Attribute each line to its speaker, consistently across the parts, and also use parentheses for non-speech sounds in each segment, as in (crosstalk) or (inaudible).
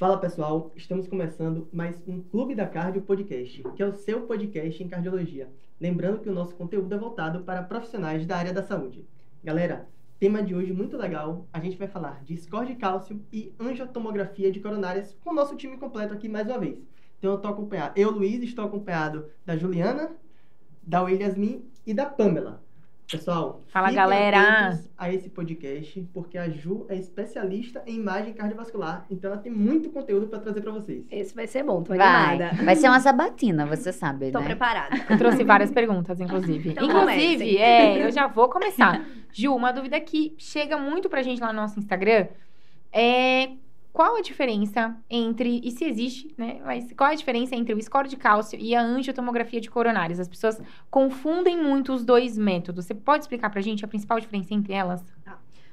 Speaker 1: Fala pessoal, estamos começando mais um Clube da Cardio Podcast, que é o seu podcast em cardiologia. Lembrando que o nosso conteúdo é voltado para profissionais da área da saúde. Galera, tema de hoje muito legal. A gente vai falar de score de cálcio e angiotomografia de coronárias com o nosso time completo aqui mais uma vez. Então eu estou acompanhado, eu, Luiz, estou acompanhado da Juliana, da Williasmin e da Pamela. Pessoal,
Speaker 2: Fala, galera!
Speaker 1: a esse podcast, porque a Ju é especialista em imagem cardiovascular, então ela tem muito conteúdo para trazer para vocês.
Speaker 3: Esse vai ser bom, tô
Speaker 4: Vai.
Speaker 3: animada.
Speaker 4: Vai ser uma sabatina, você sabe,
Speaker 3: Tô
Speaker 4: né?
Speaker 3: preparada.
Speaker 2: Eu trouxe várias perguntas, inclusive.
Speaker 3: Então
Speaker 2: inclusive, é, eu já vou começar. Ju, uma dúvida que chega muito pra gente lá no nosso Instagram é qual a diferença entre, e se existe, né? Mas qual a diferença entre o score de cálcio e a angiotomografia de coronárias? As pessoas confundem muito os dois métodos. Você pode explicar pra gente a principal diferença entre elas?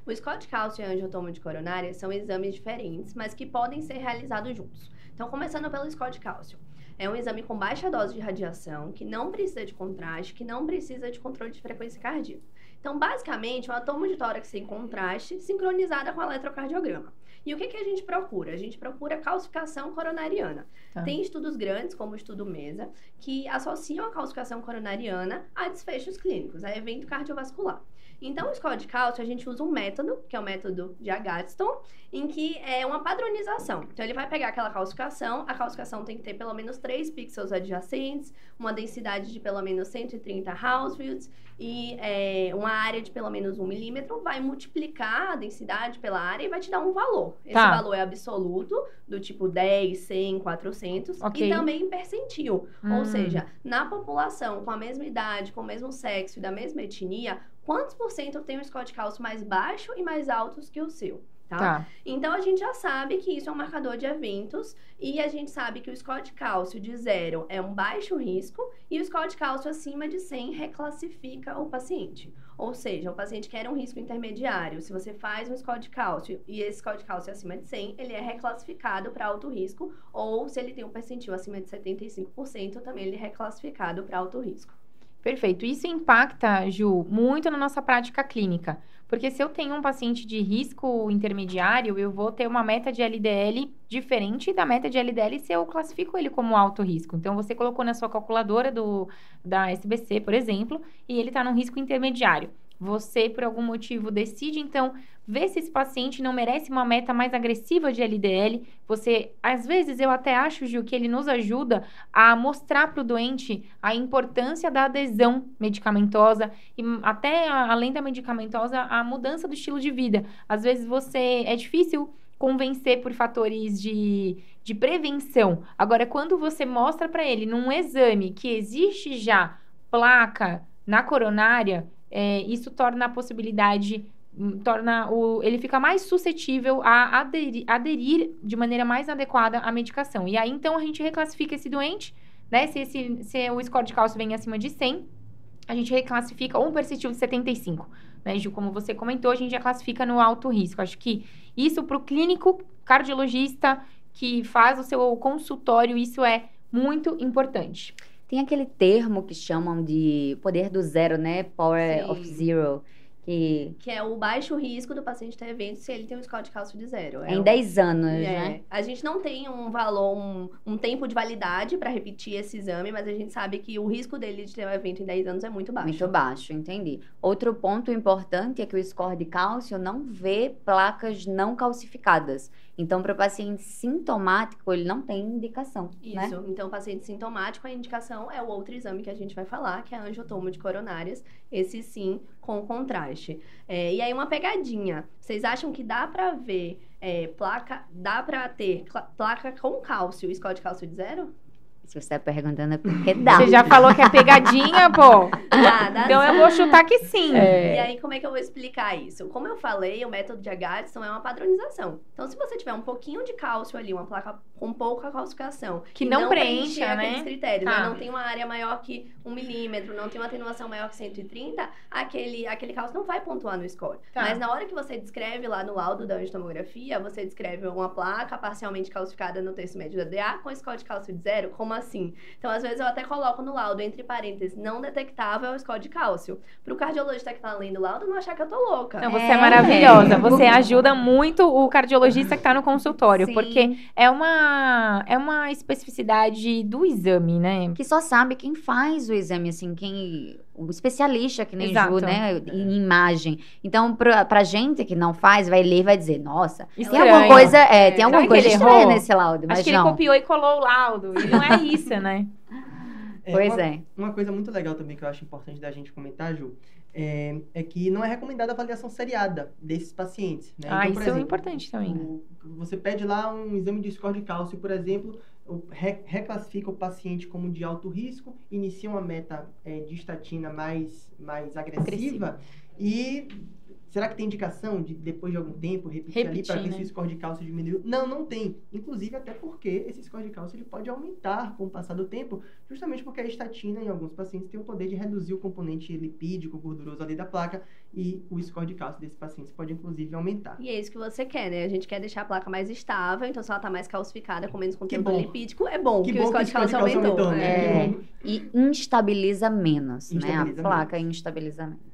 Speaker 3: O score de cálcio e a angiotomo de coronária são exames diferentes, mas que podem ser realizados juntos. Então, começando pelo score de cálcio. É um exame com baixa dose de radiação, que não precisa de contraste, que não precisa de controle de frequência cardíaca. Então, basicamente, um atomo de tórax sem contraste, sincronizada com o eletrocardiograma. E o que, que a gente procura? A gente procura calcificação coronariana.
Speaker 2: Tá.
Speaker 3: Tem estudos grandes, como o estudo MESA, que associam a calcificação coronariana a desfechos clínicos, a evento cardiovascular. Então, o score de cálcio, a gente usa um método, que é o método de Agatston, em que é uma padronização. Então, ele vai pegar aquela calcificação, a calcificação tem que ter pelo menos 3 pixels adjacentes, uma densidade de pelo menos 130 Housefields e é, uma área de pelo menos 1 milímetro, vai multiplicar a densidade pela área e vai te dar um valor. Esse
Speaker 2: Tá.
Speaker 3: valor é absoluto, do tipo 10, 100, 400,
Speaker 2: Ok.
Speaker 3: e também percentil.
Speaker 2: Hum.
Speaker 3: Ou seja, na população com a mesma idade, com o mesmo sexo e da mesma etnia, quantos por cento tem um score de cálcio mais baixo e mais altos que o seu? Tá?
Speaker 2: Tá.
Speaker 3: Então a gente já sabe que isso é um marcador de eventos e a gente sabe que o score de cálcio de zero é um baixo risco e o score de cálcio acima de 100 reclassifica o paciente. Ou seja, o paciente que era um risco intermediário, se você faz um score de cálcio e esse score de cálcio é acima de 100, ele é reclassificado para alto risco, ou se ele tem um percentil acima de 75%, também ele é reclassificado para alto risco.
Speaker 2: Perfeito. Isso impacta, Ju, muito na nossa prática clínica. Porque se eu tenho um paciente de risco intermediário, eu vou ter uma meta de LDL diferente da meta de LDL se eu classifico ele como alto risco. Então, você colocou na sua calculadora do, da SBC, por exemplo, e ele está num risco intermediário. Você, por algum motivo, decide, então, ver se esse paciente não merece uma meta mais agressiva de LDL. Você, às vezes, eu até acho, Gil, que ele nos ajuda a mostrar para o doente a importância da adesão medicamentosa e até além da medicamentosa, a mudança do estilo de vida. Às vezes você é difícil convencer por fatores de, de prevenção. Agora, quando você mostra para ele num exame que existe já placa na coronária, é, isso torna a possibilidade torna o ele fica mais suscetível a aderir, aderir de maneira mais adequada à medicação. E aí então a gente reclassifica esse doente, né? Se, esse, se o score de cálcio vem acima de 100, a gente reclassifica um percentil de 75, né, Gil? Como você comentou, a gente já classifica no alto risco. Acho que isso para o clínico cardiologista que faz o seu consultório, isso é muito importante.
Speaker 4: Tem aquele termo que chamam de poder do zero, né? Power
Speaker 3: Sim.
Speaker 4: of zero. Que
Speaker 3: Que é o baixo risco do paciente ter evento se ele tem um score de cálcio de zero.
Speaker 4: é em
Speaker 3: o-
Speaker 4: 10 anos,
Speaker 3: É,
Speaker 4: né?
Speaker 3: a gente não tem um valor, um, um tempo de validade para repetir esse exame, mas a gente sabe que o risco dele de ter um evento em 10 anos é muito baixo.
Speaker 4: Muito baixo, entendi. Outro ponto importante é que o score de cálcio não vê placas não calcificadas. Então, para o paciente sintomático, ele não tem indicação, né?
Speaker 3: Isso. Então, paciente sintomático, a indicação é o outro exame que a gente vai falar, que é a angiotomo de coronárias. Esse sim, com contraste. É, e aí, uma pegadinha. Vocês acham que dá pra ver é, placa, dá pra ter placa com cálcio, score de cálcio de zero?
Speaker 4: Se você está perguntando é porque (laughs) dá.
Speaker 2: Você já falou que é pegadinha, pô.
Speaker 3: Dá, dá
Speaker 2: Então eu vou chutar que sim.
Speaker 3: E aí, como é que eu vou explicar isso? Como eu falei, o método de Agatston é uma padronização. Então, se você tiver um pouquinho de cálcio ali, uma placa com pouca calcificação,
Speaker 2: Que
Speaker 3: e
Speaker 2: não
Speaker 3: preencher
Speaker 2: preencha,
Speaker 3: aqueles
Speaker 2: né?
Speaker 3: critérios,
Speaker 2: Tá.
Speaker 3: né? não tem uma área maior que um milímetro, não tem uma atenuação maior que 130, aquele, aquele cálcio não vai pontuar no score.
Speaker 2: Tá.
Speaker 3: Mas na hora que você descreve lá no laudo da angiotomografia, você descreve uma placa parcialmente calcificada no terço médio da DA com score de cálcio de zero, com uma assim? Então, às vezes, eu até coloco no laudo, entre parênteses, não detectável score de cálcio. Pro cardiologista que tá lendo o laudo não achar que eu tô louca.
Speaker 2: Não, você é,
Speaker 4: É.
Speaker 2: maravilhosa. (laughs) Você ajuda muito o cardiologista que está no consultório,
Speaker 4: Sim.
Speaker 2: porque é uma, é uma especificidade do exame, né?
Speaker 4: Que só sabe quem faz o exame, assim, quem. O especialista, que nem
Speaker 2: Exato.
Speaker 4: Ju, né? Em imagem. Então, pra, pra gente que não faz, vai ler e vai dizer, nossa, tem
Speaker 2: Estranho.
Speaker 4: alguma coisa, é, tem
Speaker 3: Será
Speaker 4: alguma coisa estranha
Speaker 2: errou?
Speaker 4: nesse laudo, mas
Speaker 2: Acho que
Speaker 4: não.
Speaker 2: ele copiou e colou o laudo. E não é isso, né? (laughs)
Speaker 1: É,
Speaker 4: Pois
Speaker 1: uma,
Speaker 4: é.
Speaker 1: Uma coisa muito legal também que eu acho importante da gente comentar, Ju, é, é que não é recomendada a avaliação seriada desses pacientes. Né?
Speaker 2: Ah,
Speaker 1: Então,
Speaker 2: isso é
Speaker 1: exemplo,
Speaker 2: importante também.
Speaker 1: você pede lá um exame de score de cálcio, por exemplo, reclassifica o paciente como de alto risco, inicia uma meta é, de estatina mais, mais agressiva,
Speaker 2: Agressiva.
Speaker 1: e será que tem indicação de depois de algum tempo repetir, ali para
Speaker 2: Repetir,
Speaker 1: ver
Speaker 2: né?
Speaker 1: se o score de cálcio diminuiu? Não, não tem. Inclusive até porque esse score de cálcio ele pode aumentar com o passar do tempo, justamente porque a estatina em alguns pacientes tem o poder de reduzir o componente lipídico gorduroso ali da placa e o score de cálcio desses pacientes pode inclusive aumentar.
Speaker 3: E é isso que você quer, né? A gente quer deixar a placa mais estável, então se ela tá mais calcificada, com menos conteúdo lipídico, é bom
Speaker 1: Que
Speaker 3: que,
Speaker 1: bom
Speaker 3: o score de
Speaker 1: que
Speaker 3: cálcio aumentou.
Speaker 1: aumentou, né?
Speaker 3: É.
Speaker 4: E instabiliza menos, né?
Speaker 1: Instabiliza
Speaker 4: A placa instabiliza menos.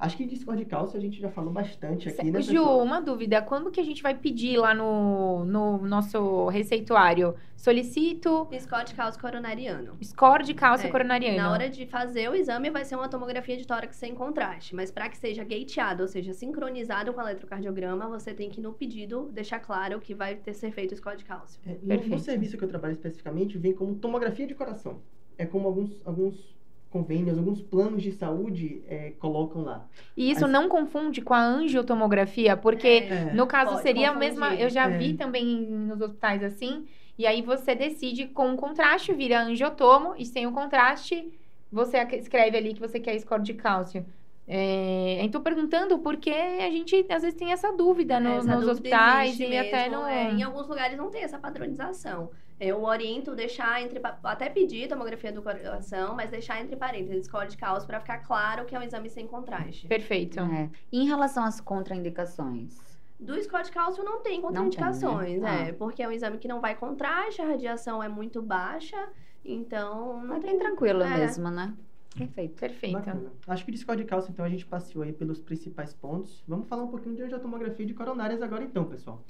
Speaker 1: Acho que de score de cálcio a gente já falou bastante aqui, né,
Speaker 2: Ju,
Speaker 1: pessoal?
Speaker 2: uma dúvida. Quando que a gente vai pedir lá no, no nosso receituário? Solicito
Speaker 3: Score de cálcio coronariano.
Speaker 2: score de cálcio
Speaker 3: É,
Speaker 2: coronariano.
Speaker 3: Na hora de fazer o exame, vai ser uma tomografia de tórax sem contraste. Mas para que seja gateado, ou seja, sincronizado com o eletrocardiograma, você tem que, no pedido, deixar claro que vai ter ser feito o score de cálcio.
Speaker 1: É, no- no, serviço que eu trabalho especificamente, vem como tomografia de coração. É como alguns, alguns convênios, alguns planos de saúde é, colocam lá.
Speaker 2: E isso
Speaker 1: Mas-
Speaker 2: não confunde com a angiotomografia, porque
Speaker 1: É.
Speaker 2: no caso
Speaker 3: pode
Speaker 2: seria a mesma. Eu já
Speaker 1: É.
Speaker 2: vi também nos hospitais assim. E aí você decide com o contraste, vira angiotomo, e sem o contraste, você escreve ali que você quer score de cálcio. É, então, perguntando porque a gente às vezes tem essa dúvida no-
Speaker 3: Essa
Speaker 2: nos
Speaker 3: dúvida
Speaker 2: hospitais e até
Speaker 3: mesmo,
Speaker 2: no.
Speaker 3: é, em alguns lugares não tem essa padronização. Eu oriento deixar entre. Até pedir tomografia do coração, mas deixar entre parênteses score de cálcio para ficar claro que é um exame sem contraste.
Speaker 2: Perfeito.
Speaker 4: É. E em relação às contraindicações?
Speaker 3: Do score de cálcio não tem contraindicações,
Speaker 4: né?
Speaker 3: é. Porque é um exame que não vai contraste, a radiação é muito baixa, então não
Speaker 4: É
Speaker 3: tem
Speaker 4: bem tranquilo
Speaker 3: é.
Speaker 4: mesmo, né? Perfeito.
Speaker 2: Perfeito.
Speaker 1: Bacana. Acho que de score de cálcio, então, a gente passeou aí pelos principais pontos. Vamos falar um pouquinho de angiotomografia de coronárias agora, então, pessoal.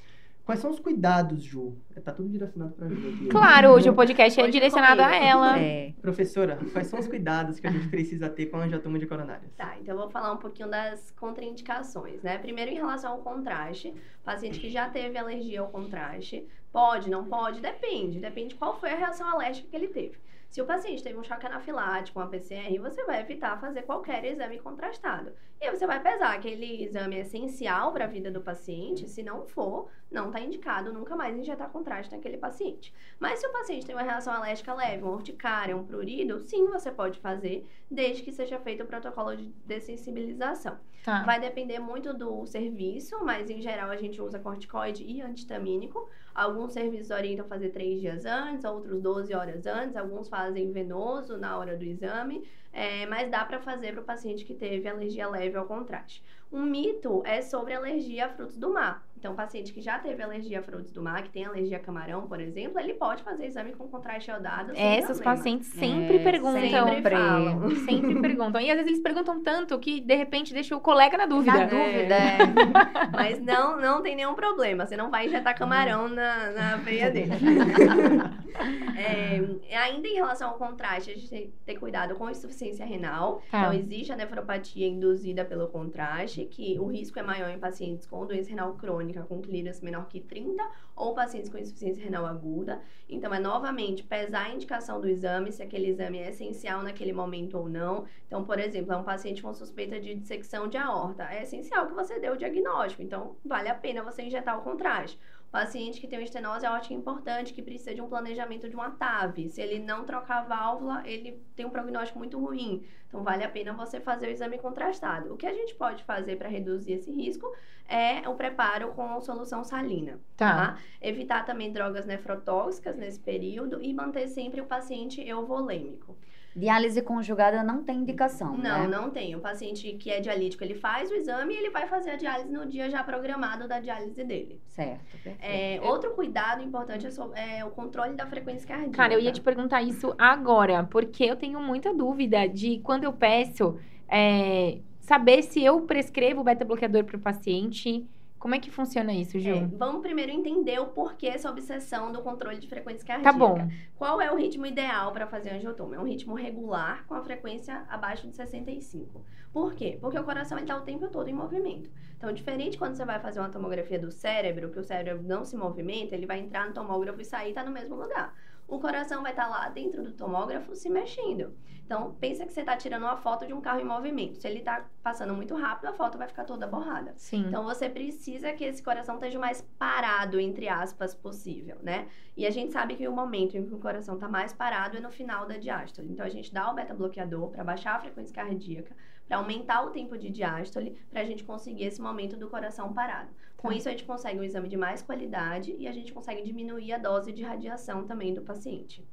Speaker 1: Quais são os cuidados, Ju? É, Tá tudo direcionado para Ju aqui.
Speaker 2: Claro, hoje o podcast é
Speaker 3: Hoje
Speaker 2: direcionado a
Speaker 3: comigo.
Speaker 2: ela.
Speaker 4: É.
Speaker 1: Professora, quais são os cuidados que a gente precisa ter com a angiotoma de coronárias?
Speaker 3: Tá, então eu vou falar um pouquinho das contraindicações, né? Primeiro, em relação ao contraste, paciente que já teve alergia ao contraste, pode, não pode, depende, depende qual foi a reação alérgica que ele teve. Se o paciente teve um choque anafilático, uma PCR, você vai evitar fazer qualquer exame contrastado. E aí você vai pesar aquele exame é essencial para a vida do paciente, se não for, não está indicado nunca mais injetar contraste naquele paciente. Mas se o paciente tem uma reação alérgica leve, uma urticária, um prurido, sim, você pode fazer, desde que seja feito o protocolo de dessensibilização.
Speaker 2: Tá.
Speaker 3: Vai depender muito do serviço, mas em geral a gente usa corticoide e antihistamínico. Alguns serviços orientam fazer três dias antes, outros 12 horas antes, alguns fazem venoso na hora do exame, é, mas dá para fazer para o paciente que teve alergia leve ao contraste. Um mito é sobre alergia a frutos do mar. Então, o paciente que já teve alergia a frutos do mar, que tem alergia a camarão, por exemplo, ele pode fazer exame com contraste iodado.
Speaker 2: Essas
Speaker 3: problema.
Speaker 2: pacientes sempre
Speaker 4: É,
Speaker 2: perguntam.
Speaker 3: sempre falam. (laughs)
Speaker 2: Sempre perguntam. E às vezes eles perguntam tanto que, de repente, deixa o colega na dúvida.
Speaker 4: Na dúvida, é. (laughs)
Speaker 3: Mas não, não tem nenhum problema. Você não vai injetar camarão na, na veia dele. (laughs) É, ainda em relação ao contraste, a gente tem que ter cuidado com a insuficiência renal.
Speaker 2: Tá.
Speaker 3: Então, existe a nefropatia induzida pelo contraste, que o risco é maior em pacientes com doença renal crônica, com clearance menor que 30, ou pacientes com insuficiência renal aguda. Então, é novamente pesar a indicação do exame, se aquele exame é essencial naquele momento ou não. Então, por exemplo, é um paciente com suspeita de dissecção de aorta. É essencial que você dê o diagnóstico. Então, vale a pena você injetar o contraste. Paciente que tem uma estenose aórtica importante, que precisa de um planejamento de uma TAV. Se ele não trocar a válvula, ele tem um prognóstico muito ruim. Então, vale a pena você fazer o exame contrastado. O que a gente pode fazer para reduzir esse risco é o preparo com solução salina.
Speaker 2: Tá.
Speaker 3: Tá? Evitar também drogas nefrotóxicas nesse período e manter sempre o paciente euvolêmico.
Speaker 4: Diálise conjugada não tem indicação,
Speaker 3: Não,
Speaker 4: né?
Speaker 3: não tem. O paciente que é dialítico, ele faz o exame e ele vai fazer a diálise no dia já programado da diálise dele.
Speaker 4: Certo, perfeito.
Speaker 3: É, outro cuidado importante é, so- é o controle da frequência cardíaca.
Speaker 2: Cara, eu ia te perguntar isso agora, porque eu tenho muita dúvida de quando eu peço é, saber se eu prescrevo beta-bloqueador para o paciente. Como é que funciona isso, Ju?
Speaker 3: É, vamos primeiro entender o porquê essa obsessão do controle de frequência
Speaker 2: tá
Speaker 3: cardíaca.
Speaker 2: bom.
Speaker 3: Qual é o ritmo ideal para fazer angiotomo? É um ritmo regular com a frequência abaixo de 65. Por quê? Porque o coração está o tempo todo em movimento. Então, diferente quando você vai fazer uma tomografia do cérebro, que o cérebro não se movimenta, ele vai entrar no tomógrafo e sair e está no mesmo lugar. O coração vai estar lá dentro do tomógrafo se mexendo. Então, pensa que você está tirando uma foto de um carro em movimento. Se ele está passando muito rápido, a foto vai ficar toda borrada.
Speaker 2: Sim.
Speaker 3: Então você precisa que esse coração esteja o mais parado, entre aspas, possível, né? E a gente sabe que o momento em que o coração está mais parado é no final da diástole. Então a gente dá o beta-bloqueador para baixar a frequência cardíaca, para aumentar o tempo de diástole, para a gente conseguir esse momento do coração parado. Com
Speaker 2: Tá.
Speaker 3: isso a gente consegue um exame de mais qualidade e a gente consegue diminuir a dose de radiação também do paciente.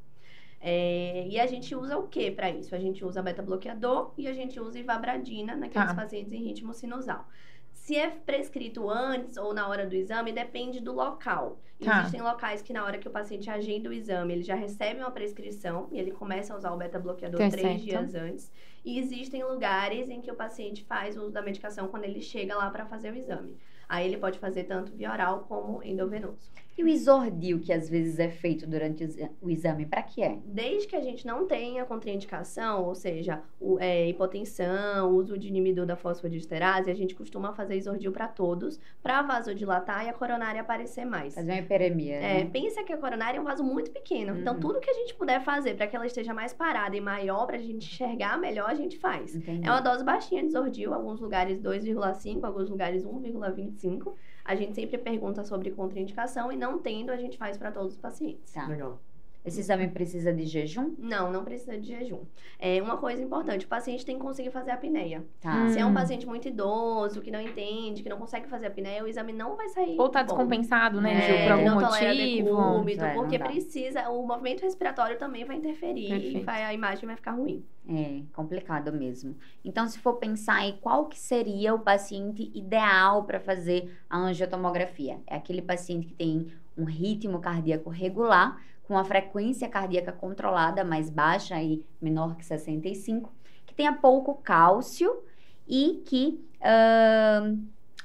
Speaker 3: É, e a gente usa o que para isso? A gente usa beta-bloqueador e a gente usa ivabradina naqueles
Speaker 2: Tá.
Speaker 3: pacientes em ritmo sinusal. Se é prescrito antes ou na hora do exame, depende do local.
Speaker 2: Tá.
Speaker 3: Existem locais que na hora que o paciente agenda o exame, ele já recebe uma prescrição e ele começa a usar o beta-bloqueador
Speaker 2: Tá
Speaker 3: três
Speaker 2: certo.
Speaker 3: dias antes. E existem lugares em que o paciente faz uso da medicação quando ele chega lá para fazer o exame. Aí ele pode fazer tanto via oral como endovenoso.
Speaker 4: E o isordil, que às vezes é feito durante o exa- o exame, para que é?
Speaker 3: Desde que a gente não tenha contraindicação, ou seja, o, é, hipotensão, uso de inibidor da fosfodiesterase, a gente costuma fazer isordil para todos, para vasodilatar e a coronária aparecer mais.
Speaker 4: Fazer uma hiperemia,
Speaker 3: É,
Speaker 4: né?
Speaker 3: pensa que a coronária é um vaso muito pequeno. Então,
Speaker 4: Uhum.
Speaker 3: tudo que a gente puder fazer para que ela esteja mais parada e maior, para a gente enxergar melhor, a gente faz.
Speaker 4: Entendi.
Speaker 3: É uma dose baixinha de Zordil, alguns lugares 2,5, alguns lugares 1,25. A gente sempre pergunta sobre contraindicação e não tendo, a gente faz para todos os pacientes.
Speaker 4: Tá.
Speaker 1: Legal.
Speaker 4: Esse exame precisa de jejum?
Speaker 3: Não, não precisa de jejum. É uma coisa importante, o paciente tem que conseguir fazer a apneia.
Speaker 4: Tá.
Speaker 2: Hum.
Speaker 3: Se é um paciente muito idoso, que não entende, que não consegue fazer a apneia, o exame não vai sair
Speaker 2: Ou tá
Speaker 3: bom.
Speaker 2: descompensado, né,
Speaker 4: É,
Speaker 2: Ju, por
Speaker 3: que
Speaker 2: algum
Speaker 3: não
Speaker 2: motivo.
Speaker 3: decúbito,
Speaker 4: É,
Speaker 3: porque precisa, o movimento respiratório também vai interferir
Speaker 2: Perfeito.
Speaker 3: e vai- a imagem vai ficar ruim.
Speaker 4: É complicado mesmo. Então, se for pensar aí, qual que seria o paciente ideal para fazer a angiotomografia? É aquele paciente que tem um ritmo cardíaco regular, com a frequência cardíaca controlada, mais baixa e menor que 65, que tenha pouco cálcio e que ahn,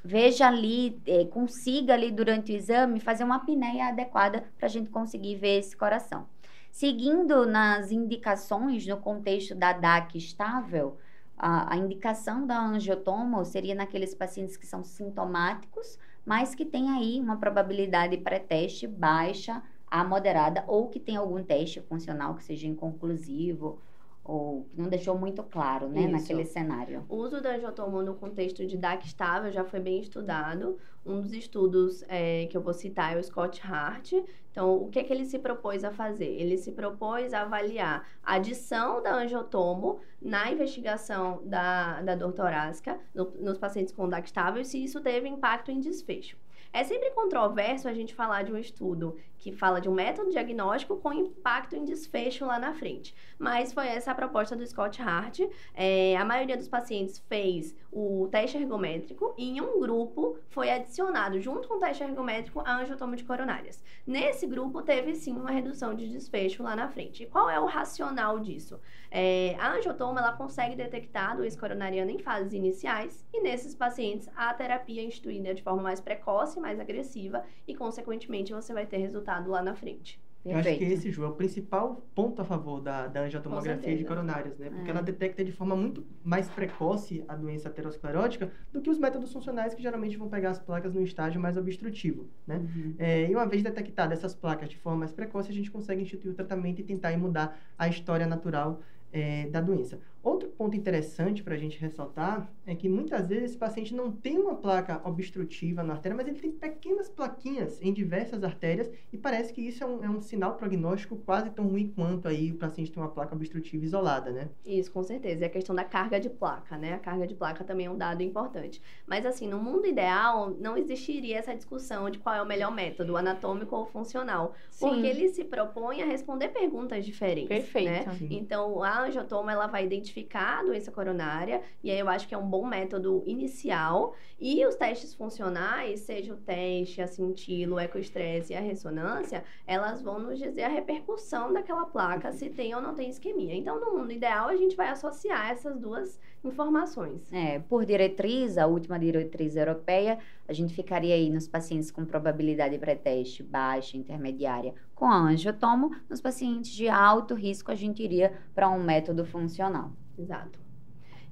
Speaker 4: veja ali, eh, consiga ali durante o exame fazer uma apneia adequada para a gente conseguir ver esse coração. Seguindo nas indicações no contexto da DAC estável, a, a indicação da angiotomo seria naqueles pacientes que são sintomáticos, mas que têm aí uma probabilidade pré-teste baixa a moderada, ou que tem algum teste funcional que seja inconclusivo, ou que não deixou muito claro, né,
Speaker 3: Isso.
Speaker 4: naquele cenário.
Speaker 3: O uso da angiotomo no contexto de DAC estável já foi bem estudado. Um dos estudos é, que eu vou citar é o Scott Hart. Então, o que, que ele se propôs a fazer? Ele se propôs a avaliar a adição da angiotomo na investigação da, da dor torácica no- nos pacientes com DAC estável e se isso teve impacto em desfecho. É sempre controverso a gente falar de um estudo que fala de um método diagnóstico com impacto em desfecho lá na frente. Mas foi essa a proposta do Scott Hart. É, a maioria dos pacientes fez o teste ergométrico e em um grupo foi adicionado, junto com o teste ergométrico, a angiotomo de coronárias. Nesse grupo, teve sim uma redução de desfecho lá na frente. E qual é o racional disso? É, a angiotomo ela consegue detectar doença coronariana em fases iniciais e nesses pacientes a terapia é instituída de forma mais precoce, mais agressiva e, consequentemente, você vai ter resultado lá na frente.
Speaker 1: Eu acho que
Speaker 4: Perfeito.
Speaker 1: esse, Ju, é o principal ponto a favor da, da angiotomografia de coronárias, né? Porque
Speaker 4: É.
Speaker 1: ela detecta de forma muito mais precoce a doença aterosclerótica do que os métodos funcionais que geralmente vão pegar as placas no estágio mais obstrutivo, né?
Speaker 4: Uhum.
Speaker 1: É, e uma vez detectadas essas placas de forma mais precoce, a gente consegue instituir o tratamento e tentar mudar a história natural é, da doença. Outro ponto interessante para a gente ressaltar é que muitas vezes esse paciente não tem uma placa obstrutiva na artéria, mas ele tem pequenas plaquinhas em diversas artérias e parece que isso é um, é um sinal prognóstico quase tão ruim quanto aí o paciente tem uma placa obstrutiva isolada, né?
Speaker 3: Isso, com certeza. E a questão da carga de placa, né? A carga de placa também é um dado importante. Mas assim, no mundo ideal, não existiria essa discussão de qual é o melhor método, anatômico ou funcional.
Speaker 2: Sim.
Speaker 3: Porque ele se propõe a responder perguntas diferentes.
Speaker 2: Perfeito.
Speaker 3: Né? Então, a angiotoma ela vai identificar a doença coronária, e aí eu acho que é um bom método inicial. E os testes funcionais, seja o teste, a cintila, o ecoestresse e a ressonância, elas vão nos dizer a repercussão daquela placa, se tem ou não tem isquemia. Então, no mundo ideal, a gente vai associar essas duas informações.
Speaker 4: É, por diretriz, a última diretriz europeia, a gente ficaria aí nos pacientes com probabilidade pré-teste baixa, intermediária, com angiotomo. Nos pacientes de alto risco, a gente iria para um método funcional.
Speaker 3: Exato.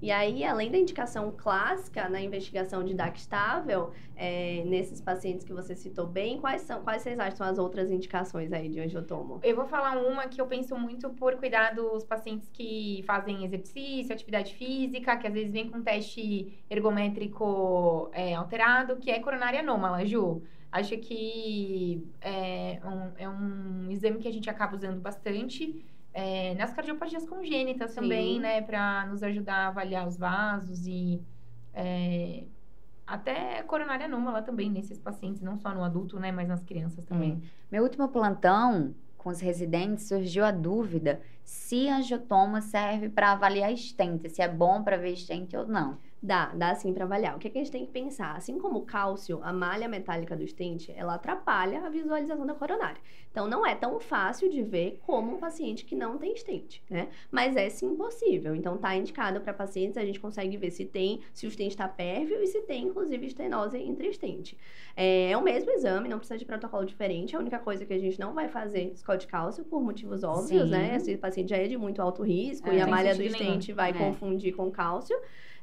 Speaker 3: E aí, além da indicação clássica na investigação de DAC estável, é, nesses pacientes que você citou bem, quais são, quais vocês acham as outras indicações aí de angiotomo?
Speaker 2: Eu vou falar uma que eu penso muito por cuidar dos pacientes que fazem exercício, atividade física, que às vezes vem com teste ergométrico é, alterado, que é coronária anômala, Ju. Acho que é um, é um exame que a gente acaba usando bastante. É, nas cardiopatias congênitas
Speaker 3: Sim.
Speaker 2: também, né? Para nos ajudar a avaliar os vasos e é, até coronária anômala também nesses pacientes, não só no adulto, né? Mas nas crianças também.
Speaker 4: Meu último plantão com os residentes surgiu a dúvida se angiotoma serve para avaliar estente, se é bom para ver estente ou não.
Speaker 3: Dá, dá sim para avaliar. O que, que a gente tem que pensar? Assim como o cálcio, a malha metálica do estente, ela atrapalha a visualização da coronária. Então, não é tão fácil de ver como um paciente que não tem estente, né? Mas é sim possível. Então, tá indicado para pacientes, a gente consegue ver se tem, se o estente está pérvio e se tem, inclusive, estenose entre estente. É, é o mesmo exame, não precisa de protocolo diferente. A única coisa que a gente não vai fazer score de cálcio por motivos óbvios,
Speaker 4: Sim.
Speaker 3: né? Esse paciente já é de muito alto risco
Speaker 4: É,
Speaker 3: e a malha do
Speaker 2: nenhum.
Speaker 3: estente vai
Speaker 4: É.
Speaker 3: confundir com cálcio.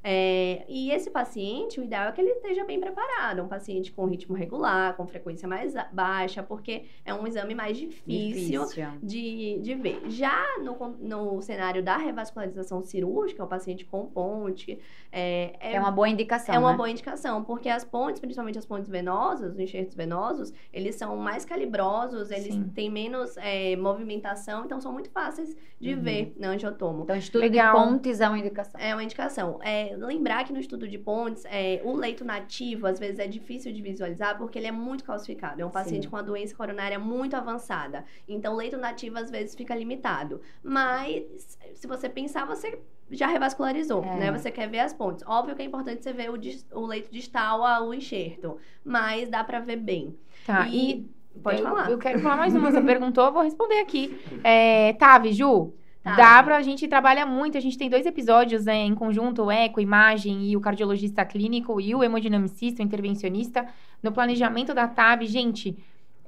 Speaker 3: É, e esse paciente, o ideal é que ele esteja bem preparado, um paciente com ritmo regular, com frequência mais baixa, porque é um exame mais difícil, De, de ver. Já no, no cenário da revascularização cirúrgica, o paciente com ponte, é, é,
Speaker 4: É uma boa indicação,
Speaker 3: é uma
Speaker 4: né?
Speaker 3: boa indicação, porque as pontes, principalmente as pontes venosas, os enxertos venosos, eles são mais calibrosos, eles
Speaker 2: Sim.
Speaker 3: têm menos é, movimentação, então são muito fáceis de
Speaker 4: Uhum.
Speaker 3: ver no angiotomo.
Speaker 4: Então, estudo
Speaker 2: Legal.
Speaker 4: de pontes é uma indicação.
Speaker 3: É uma indicação. É, lembrar que no estudo de pontes, é, o leito nativo, às vezes, é difícil de visualizar porque ele é muito calcificado. É um paciente
Speaker 4: Sim.
Speaker 3: com a doença coronária muito avançada. Então, o leito nativo, às vezes, fica limitado. Mas, se você pensar, você já revascularizou,
Speaker 4: É.
Speaker 3: né? Você quer ver as pontes. Óbvio que é importante você ver o, o leito distal ao enxerto, mas dá pra ver bem.
Speaker 2: Tá,
Speaker 3: E-
Speaker 2: e...
Speaker 3: Pode
Speaker 2: eu,
Speaker 3: falar.
Speaker 2: Eu quero falar mais uma. Você (laughs) perguntou, eu vou responder aqui. É, Tavi, Ju,
Speaker 3: Tavi.
Speaker 2: dá pra gente trabalha muito. A gente tem dois episódios né, em conjunto, o eco, imagem e o cardiologista clínico e o hemodinamicista, o intervencionista, no planejamento da TAB. Gente,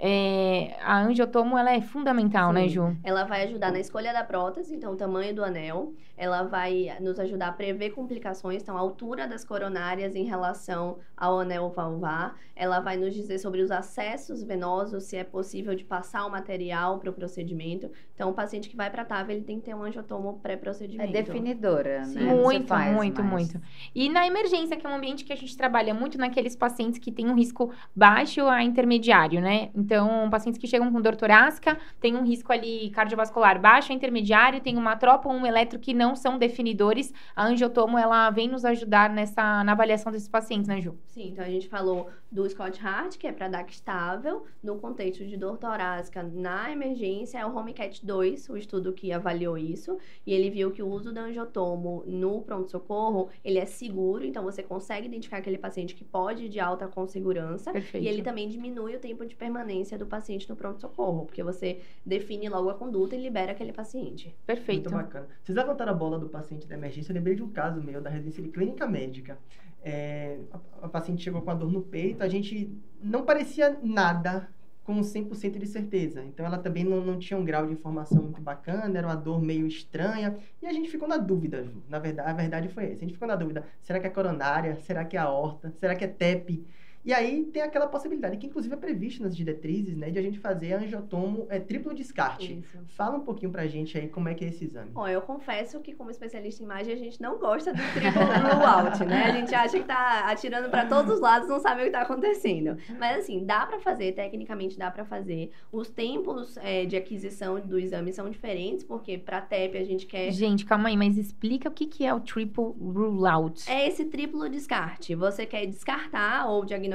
Speaker 2: é, a angiotomo, ela é fundamental, né,
Speaker 3: Sim.
Speaker 2: Ju?
Speaker 3: Ela vai ajudar na escolha da prótese, então o tamanho do anel. Ela vai nos ajudar a prever complicações, então a altura das coronárias em relação ao anel valvar. Ela vai nos dizer sobre os acessos venosos, se é possível de passar o material para o procedimento. Então o paciente que vai para a TAV, ele tem que ter um angiotomo
Speaker 4: É
Speaker 3: pré-procedimento.
Speaker 4: definidora,
Speaker 3: Sim.
Speaker 4: né?
Speaker 2: Muito,
Speaker 4: faz
Speaker 2: muito,
Speaker 4: mais.
Speaker 2: muito. E na emergência, que é um ambiente que a gente trabalha muito naqueles pacientes que têm um risco baixo a intermediário, né? Então, pacientes que chegam com dor torácica, tem um risco ali cardiovascular baixo a intermediário, tem uma tropa ou um eletro que não são definidores. A angiotomo, ela vem nos ajudar nessa, na avaliação desses pacientes, né, Ju?
Speaker 3: Sim, então a gente falou do Scott Hart, que é para DAC estável, no contexto de dor torácica na emergência, é o HomeCat 2, o estudo que avaliou isso, e ele viu que o uso da angiotomo no pronto-socorro, ele é seguro, então você consegue identificar aquele paciente que pode ir de alta com segurança,
Speaker 2: Perfeito.
Speaker 3: e ele também diminui o tempo de permanência do paciente no pronto-socorro, porque você define logo a conduta e libera aquele paciente.
Speaker 2: Perfeito.
Speaker 1: Muito bacana. Vocês levantaram a bola do paciente da emergência, eu lembrei de um caso meu da residência de clínica médica. É, a, a paciente chegou com a dor no peito, a gente não parecia nada com 100% de certeza. Então ela também não, não tinha um grau de informação muito bacana, era uma dor meio estranha, e a gente ficou na dúvida, Ju. Na verdade, a verdade foi essa. A gente ficou na dúvida, será que é coronária? Será que é aorta? Será que é TEP? E aí tem aquela possibilidade, que inclusive é prevista nas diretrizes, né, de a gente fazer angiotomo é, triplo descarte.
Speaker 3: Isso.
Speaker 1: Fala um pouquinho pra gente aí como é que é esse exame.
Speaker 3: Bom, eu confesso que como especialista em imagem, a gente não gosta do triple rule out, né? A gente acha que tá atirando para todos os lados, não sabe o que tá acontecendo. Mas assim, dá para fazer, tecnicamente dá para fazer. Os tempos é, de aquisição do exame são diferentes, porque para TEP a gente quer
Speaker 2: Gente, calma aí, mas explica o que, que é o triple rule out.
Speaker 3: É esse triplo descarte. Você quer descartar ou diagnosticar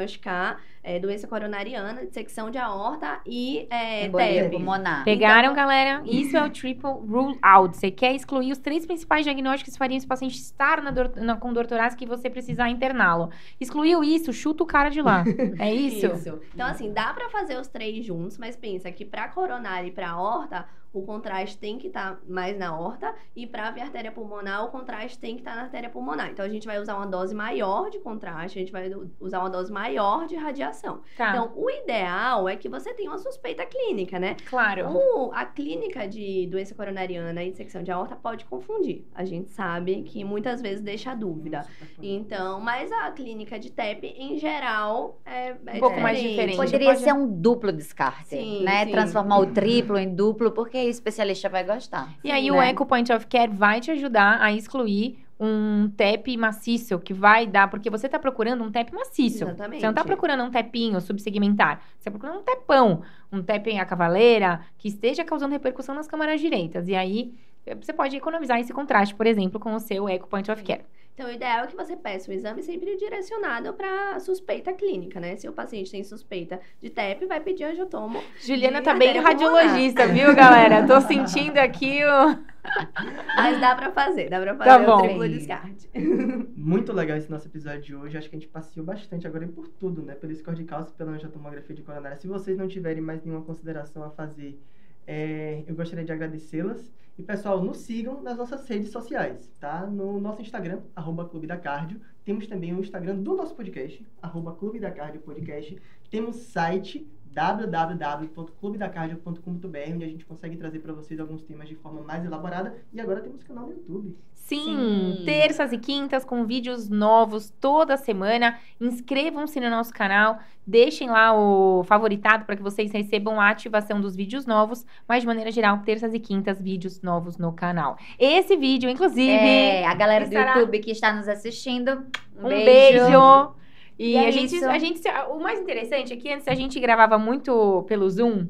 Speaker 3: é, doença coronariana, dissecção de aorta e é, TEP.
Speaker 4: pulmonar.
Speaker 2: Pegaram,
Speaker 3: Então-
Speaker 2: galera? (laughs) Isso é o triple rule out. Você quer excluir os três principais diagnósticos que fariam esse paciente estar na dor, na, com dor torácica e você precisar interná-lo. Excluiu isso, chuta o cara de lá. (laughs) É isso?
Speaker 3: Então, assim, dá pra fazer os três juntos, mas pensa que pra coronária e pra aorta, o contraste tem que estar mais na aorta e pra via artéria pulmonar, o contraste tem que estar na artéria pulmonar. Então, a gente vai usar uma dose maior de contraste, a gente vai usar uma dose maior de radiação.
Speaker 2: Tá,
Speaker 3: Então, o ideal é que você tenha uma suspeita clínica, né?
Speaker 2: claro.
Speaker 3: O- a clínica de doença coronariana e dissecção de aorta pode confundir. A gente sabe que muitas vezes deixa a dúvida. Então, mas a clínica de TEP, em geral, é, é
Speaker 2: Um pouco mais diferente.
Speaker 4: Poderia
Speaker 2: Pode-
Speaker 4: ser um duplo descarte,
Speaker 3: Sim,
Speaker 4: né?
Speaker 3: sim.
Speaker 4: Transformar o triplo em duplo, porque o especialista vai gostar.
Speaker 2: E aí
Speaker 4: Sim,
Speaker 2: o
Speaker 4: né?
Speaker 2: Eco Point of Care vai te ajudar a excluir um TEP maciço que vai dar, porque você tá procurando um TEP maciço.
Speaker 3: Exatamente.
Speaker 2: Você não tá procurando um tepinho subsegmentar. Você tá procurando um tepão, um TEP a cavaleira, que esteja causando repercussão nas câmaras direitas. E aí, eh, você pode economizar esse contraste, por exemplo, com o seu Eco Point of Care.
Speaker 3: Então, o ideal é que você peça o exame sempre direcionado para suspeita clínica, né? Se o paciente tem suspeita de TEP, vai pedir angiotomo.
Speaker 2: Juliana tá bem radiologista, viu, galera? Tô sentindo aqui o... (laughs)
Speaker 3: Mas dá pra fazer, dá pra fazer
Speaker 2: Tá bom.
Speaker 3: o triplo descarte. (laughs)
Speaker 1: Muito legal esse nosso episódio de hoje. Acho que a gente passeou bastante agora por tudo, né? Pelo score de cálcio pela angiotomografia de coronária. Se vocês não tiverem mais nenhuma consideração a fazer, é, eu gostaria de agradecê-las. E, pessoal, nos sigam nas nossas redes sociais, tá? No nosso Instagram, arroba Clube da Cardio. Temos também o Instagram do nosso podcast, arroba Clube da Cardio Podcast. Temos site www.clubedacardio.com.br, onde a gente consegue trazer para vocês alguns temas de forma mais elaborada. E agora temos canal no YouTube.
Speaker 2: Sim,
Speaker 4: Sim.
Speaker 2: terças e quintas com vídeos novos toda semana. Inscrevam-se no nosso canal, deixem lá o favoritado para que vocês recebam a ativação dos vídeos novos. Mas de maneira geral, terças e quintas, vídeos novos no canal. Esse vídeo, inclusive,
Speaker 4: É, a galera do
Speaker 2: estará-
Speaker 4: YouTube que está nos assistindo, um,
Speaker 2: um beijo. E,
Speaker 4: E é
Speaker 2: a, gente,
Speaker 4: isso.
Speaker 2: a gente, o mais interessante é que antes a gente gravava muito pelo Zoom.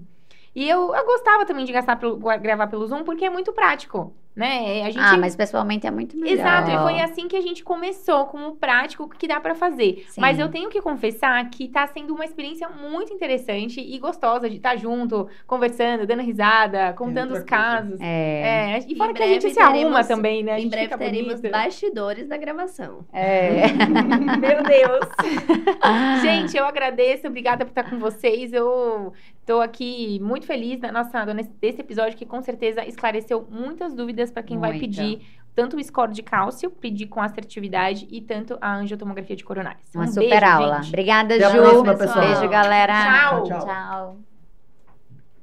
Speaker 2: E eu, eu gostava também de gastar pelo- gravar pelo Zoom porque é muito prático, né? A gente
Speaker 4: Ah, mas pessoalmente é muito melhor.
Speaker 2: Exato, e foi assim que a gente começou, com o prático que dá pra fazer.
Speaker 4: Sim.
Speaker 2: Mas eu tenho que confessar que tá sendo uma experiência muito interessante e gostosa de estar junto, conversando, dando risada, contando
Speaker 1: outra
Speaker 2: os casos.
Speaker 4: É.
Speaker 2: É, e fora
Speaker 3: Em
Speaker 2: que a gente
Speaker 3: breve
Speaker 2: se arruma
Speaker 3: teremos-
Speaker 2: também, né?
Speaker 3: Em breve teremos
Speaker 2: bonito.
Speaker 3: bastidores da gravação.
Speaker 4: É. (laughs)
Speaker 2: Meu Deus! (laughs) Gente, eu agradeço, obrigada por estar com vocês. Eu tô aqui muito feliz na nossa, desse episódio que com certeza esclareceu muitas dúvidas para quem vai
Speaker 4: Muita.
Speaker 2: pedir tanto o score de cálcio, pedir com assertividade e tanto a angiotomografia de coronárias.
Speaker 4: Uma
Speaker 2: Um
Speaker 4: super
Speaker 2: beijo,
Speaker 4: aula.
Speaker 2: gente.
Speaker 4: Obrigada,
Speaker 1: Até a
Speaker 4: Ju.
Speaker 1: próxima, pessoal.
Speaker 4: Beijo, galera.
Speaker 2: Tchau.
Speaker 1: Tchau.
Speaker 4: Tchau.